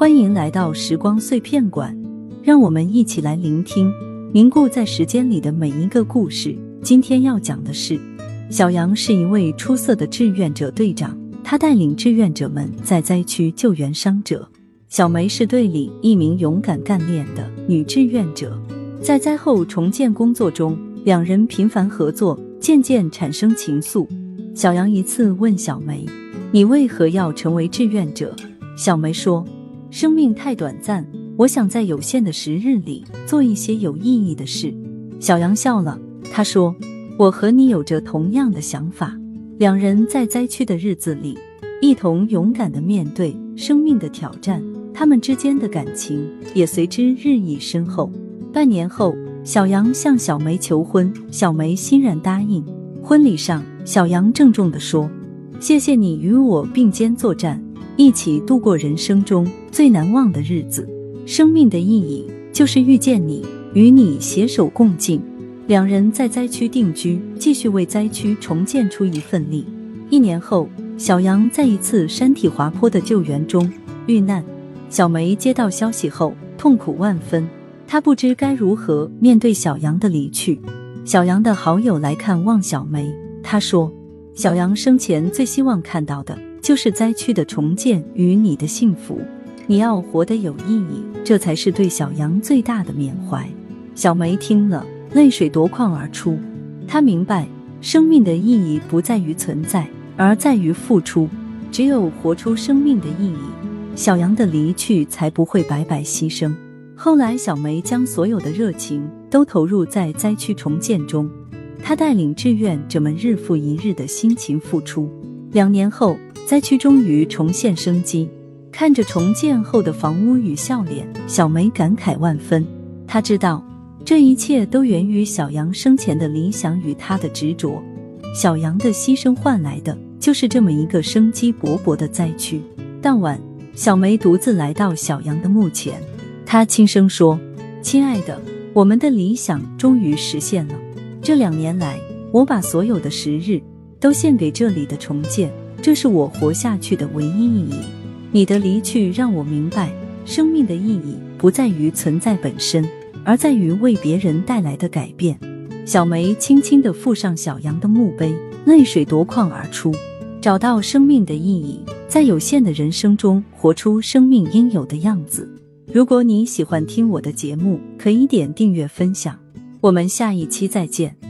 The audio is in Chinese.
欢迎来到时光碎片馆，让我们一起来聆听凝固在时间里的每一个故事。今天要讲的是，小杨是一位出色的志愿者队长，他带领志愿者们在灾区救援伤者。小梅是队里一名勇敢干练的女志愿者，在灾后重建工作中，两人频繁合作，渐渐产生情愫。小杨一次问小梅：“你为何要成为志愿者？”小梅说。生命太短暂，我想在有限的时日里做一些有意义的事。小杨笑了，他说：“我和你有着同样的想法。”两人在灾区的日子里，一同勇敢的面对生命的挑战，他们之间的感情也随之日益深厚。半年后，小杨向小梅求婚，小梅欣然答应。婚礼上，小杨郑重地说：“谢谢你与我并肩作战。”一起度过人生中最难忘的日子。生命的意义就是遇见你，与你携手共进。两人在灾区定居，继续为灾区重建出一份力。一年后，小杨在一次山体滑坡的救援中遇难。小梅接到消息后，痛苦万分。她不知该如何面对小杨的离去。小杨的好友来看望小梅，他说：“小杨生前最希望看到的。”就是灾区的重建与你的幸福，你要活得有意义，这才是对小杨最大的缅怀。小梅听了，泪水夺眶而出。她明白，生命的意义不在于存在，而在于付出。只有活出生命的意义，小杨的离去才不会白白牺牲。后来，小梅将所有的热情都投入在灾区重建中，她带领志愿者们日复一日的辛勤付出。两年后。灾区终于重现生机，看着重建后的房屋与笑脸，小梅感慨万分。她知道，这一切都源于小杨生前的理想与他的执着。小杨的牺牲换来的，就是这么一个生机勃勃的灾区。当晚，小梅独自来到小杨的墓前，她轻声说：“亲爱的，我们的理想终于实现了。这两年来，我把所有的时日都献给这里的重建。”这是我活下去的唯一意义。你的离去让我明白，生命的意义不在于存在本身，而在于为别人带来的改变。小梅轻轻地附上小杨的墓碑，泪水夺眶而出。找到生命的意义，在有限的人生中活出生命应有的样子。如果你喜欢听我的节目，可以点订阅分享。我们下一期再见。